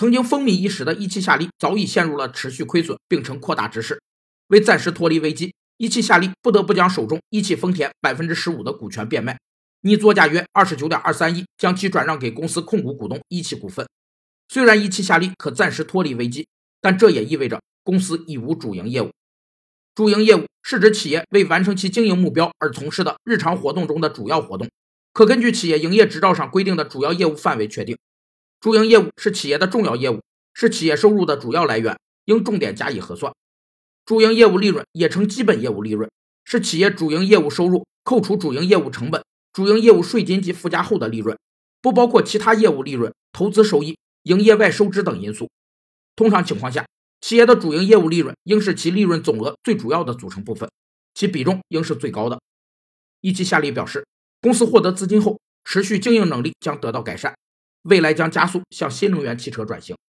曾经风靡一时的一汽夏利早已陷入了持续亏损并呈扩大之势。为暂时脱离危机，一汽夏利不得不将手中一汽丰田百分之十五的股权变卖，拟作价约二十九点二三亿，将其转让给公司控股股东一汽股份。虽然一汽夏利可暂时脱离危机，但这也意味着公司已无主营业务。主营业务是指企业为完成其经营目标而从事的日常活动中的主要活动，可根据企业营业执照上规定的主要业务范围确定。主营业务是企业的重要业务，是企业收入的主要来源，应重点加以核算。主营业务利润也称基本业务利润，是企业主营业务收入扣除主营业务成本、主营业务税金及附加后的利润，不包括其他业务利润、投资收益。营业外收支等因素。通常情况下，企业的主营业务利润应是其利润总额最主要的组成部分，其比重应是最高的。一汽夏利表示，公司获得资金后，持续经营能力将得到改善，未来将加速向新能源汽车转型。